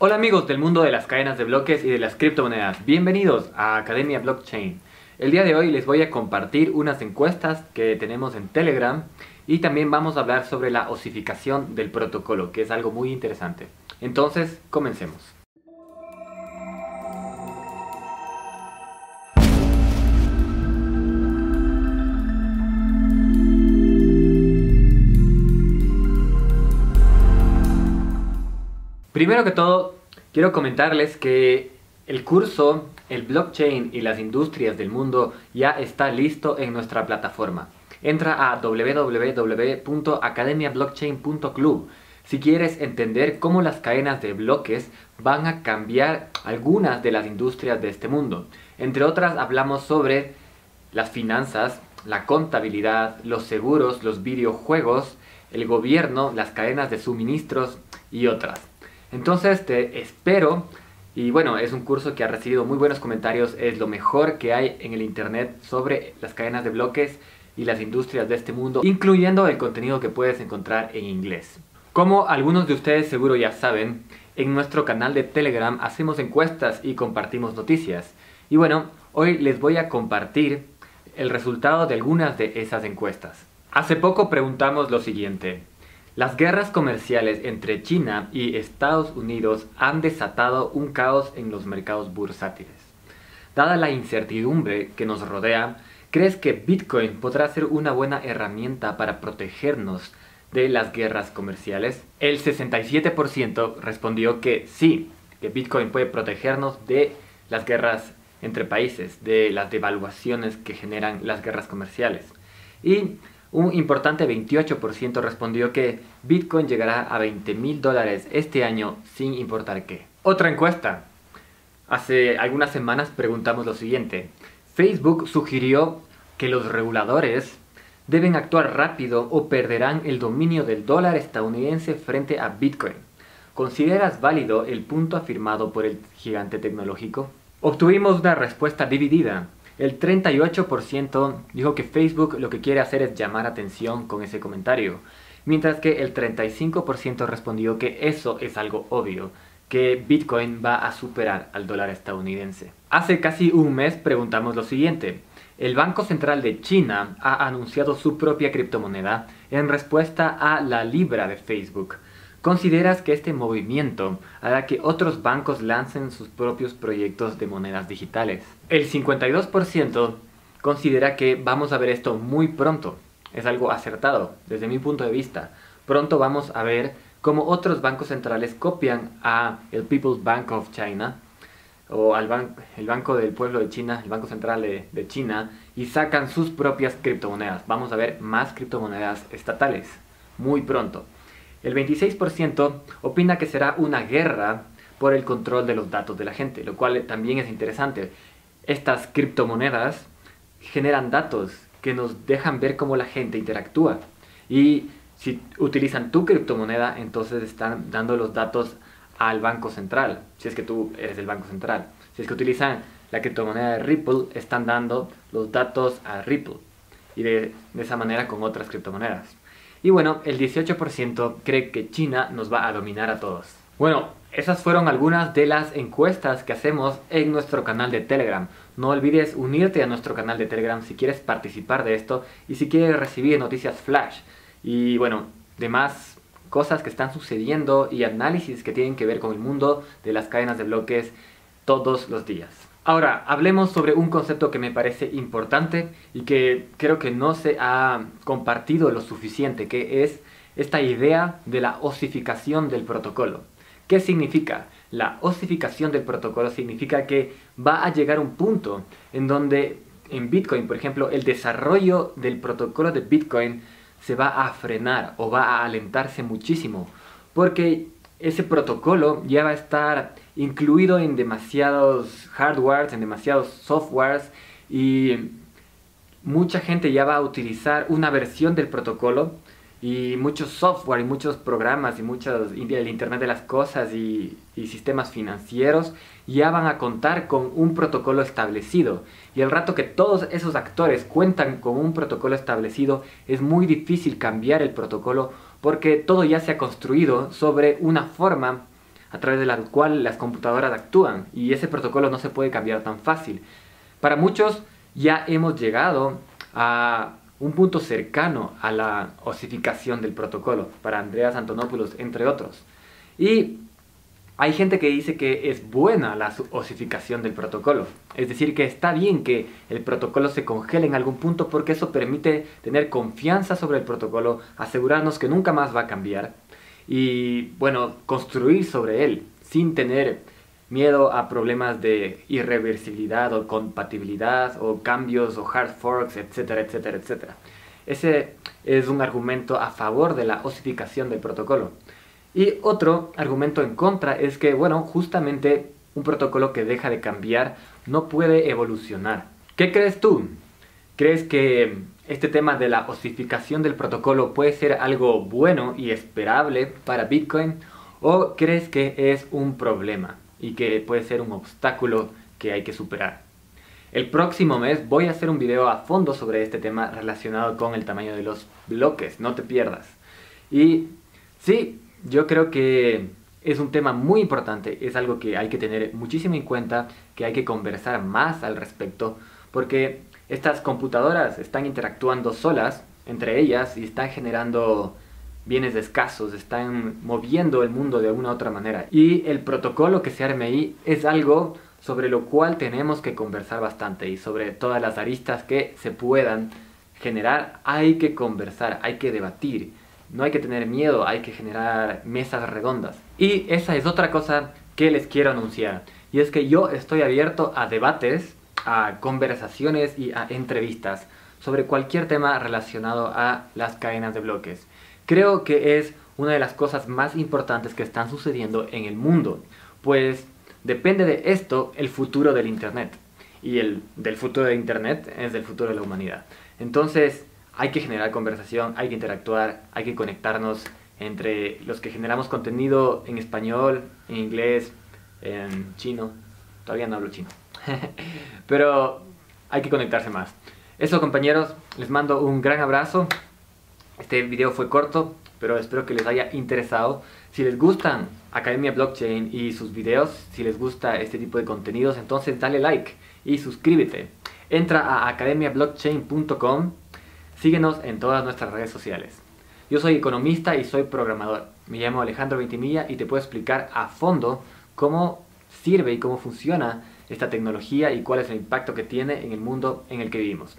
Hola amigos del mundo de las cadenas de bloques y de las criptomonedas, bienvenidos a Academia Blockchain. El día de hoy les voy a compartir unas encuestas que tenemos en Telegram y también vamos a hablar sobre la osificación del protocolo, que es algo muy interesante. Entonces, comencemos. Primero que todo, quiero comentarles que el curso, el blockchain y las industrias del mundo ya está listo en nuestra plataforma. Entra a www.academiablockchain.club si quieres entender cómo las cadenas de bloques van a cambiar algunas de las industrias de este mundo. Entre otras hablamos sobre las finanzas, la contabilidad, los seguros, los videojuegos, el gobierno, las cadenas de suministros y otras. Entonces te espero y bueno, es un curso que ha recibido muy buenos comentarios, es lo mejor que hay en el internet sobre las cadenas de bloques y las industrias de este mundo, incluyendo el contenido que puedes encontrar en inglés. Como algunos de ustedes seguro ya saben, en nuestro canal de Telegram hacemos encuestas y compartimos noticias. Y bueno, hoy les voy a compartir el resultado de algunas de esas encuestas. Hace poco preguntamos lo siguiente. Las guerras comerciales entre China y Estados Unidos han desatado un caos en los mercados bursátiles. Dada la incertidumbre que nos rodea, ¿crees que Bitcoin podrá ser una buena herramienta para protegernos de las guerras comerciales? El 67% respondió que sí, que Bitcoin puede protegernos de las guerras entre países, de las devaluaciones que generan las guerras comerciales. Y un importante 28% respondió que Bitcoin llegará a 20 mil dólares este año sin importar qué. Otra encuesta. Hace algunas semanas preguntamos lo siguiente. Facebook sugirió que los reguladores deben actuar rápido o perderán el dominio del dólar estadounidense frente a Bitcoin. ¿Consideras válido el punto afirmado por el gigante tecnológico? Obtuvimos una respuesta dividida. El 38% dijo que Facebook lo que quiere hacer es llamar atención con ese comentario, mientras que el 35% respondió que eso es algo obvio, que Bitcoin va a superar al dólar estadounidense. Hace casi un mes preguntamos lo siguiente. El Banco Central de China ha anunciado su propia criptomoneda en respuesta a la libra de Facebook. ¿Consideras que este movimiento hará que otros bancos lancen sus propios proyectos de monedas digitales? El 52% considera que vamos a ver esto muy pronto. Es algo acertado desde mi punto de vista. Pronto vamos a ver cómo otros bancos centrales copian a el People's Bank of China o al el Banco del Pueblo de China, el Banco Central de, de China, y sacan sus propias criptomonedas. Vamos a ver más criptomonedas estatales muy pronto. El 26% opina que será una guerra por el control de los datos de la gente, lo cual también es interesante. Estas criptomonedas generan datos que nos dejan ver cómo la gente interactúa. Y si utilizan tu criptomoneda, entonces están dando los datos al banco central, si es que tú eres el banco central. Si es que utilizan la criptomoneda de Ripple, están dando los datos a Ripple. Y de, de esa manera con otras criptomonedas. Y bueno, el 18% cree que China nos va a dominar a todos. Bueno, esas fueron algunas de las encuestas que hacemos en nuestro canal de Telegram. No olvides unirte a nuestro canal de Telegram si quieres participar de esto y si quieres recibir noticias flash. Y bueno, demás cosas que están sucediendo y análisis que tienen que ver con el mundo de las cadenas de bloques todos los días. Ahora, hablemos sobre un concepto que me parece importante y que creo que no se ha compartido lo suficiente, que es esta idea de la osificación del protocolo. ¿Qué significa? La osificación del protocolo significa que va a llegar un punto en donde en Bitcoin, por ejemplo, el desarrollo del protocolo de Bitcoin se va a frenar o va a alentarse muchísimo, porque ese protocolo ya va a estar incluido en demasiados hardwares, en demasiados softwares y mucha gente ya va a utilizar una versión del protocolo y muchos software y muchos programas y muchos el internet de las cosas y, y, sistemas financieros ya van a contar con un protocolo establecido y el rato que todos esos actores cuentan con un protocolo establecido es muy difícil cambiar el protocolo porque todo ya se ha construido sobre una forma a través de la cual las computadoras actúan y ese protocolo no se puede cambiar tan fácil. Para muchos ya hemos llegado a un punto cercano a la osificación del protocolo, para Andreas Antonopoulos, entre otros. Y hay gente que dice que es buena la osificación del protocolo, es decir, que está bien que el protocolo se congele en algún punto porque eso permite tener confianza sobre el protocolo, asegurarnos que nunca más va a cambiar y, bueno, construir sobre él sin tener miedo a problemas de irreversibilidad o compatibilidad o cambios o hard forks, etcétera, etcétera, etcétera. Ese es un argumento a favor de la osificación del protocolo. Y otro argumento en contra es que, bueno, justamente un protocolo que deja de cambiar no puede evolucionar. ¿Qué crees tú? ¿Crees que este tema de la osificación del protocolo puede ser algo bueno y esperable para Bitcoin? ¿O crees que es un problema? Y que puede ser un obstáculo que hay que superar. El próximo mes voy a hacer un video a fondo sobre este tema relacionado con el tamaño de los bloques, no te pierdas. Y sí, yo creo que es un tema muy importante, es algo que hay que tener muchísimo en cuenta, que hay que conversar más al respecto, porque estas computadoras están interactuando solas entre ellas y están generando bienes escasos, están moviendo el mundo de una otra manera. Y el protocolo que se arme ahí es algo sobre lo cual tenemos que conversar bastante y sobre todas las aristas que se puedan generar hay que conversar, hay que debatir. No hay que tener miedo, hay que generar mesas redondas. Y esa es otra cosa que les quiero anunciar. Y es que yo estoy abierto a debates, a conversaciones y a entrevistas sobre cualquier tema relacionado a las cadenas de bloques creo que es una de las cosas más importantes que están sucediendo en el mundo, pues depende de esto el futuro del Internet. Y el del futuro del Internet es del futuro de la humanidad. Entonces hay que generar conversación, hay que interactuar, hay que conectarnos entre los que generamos contenido en español, en inglés, en chino. Todavía no hablo chino. Pero hay que conectarse más. Eso compañeros, les mando un gran abrazo. Este video fue corto, pero espero que les haya interesado. Si les gustan Academia Blockchain y sus videos, si les gusta este tipo de contenidos, entonces dale like y suscríbete. Entra a academiablockchain.com, síguenos en todas nuestras redes sociales. Yo soy economista y soy programador. Me llamo Alejandro Ventimilla y te puedo explicar a fondo cómo sirve y cómo funciona esta tecnología y cuál es el impacto que tiene en el mundo en el que vivimos.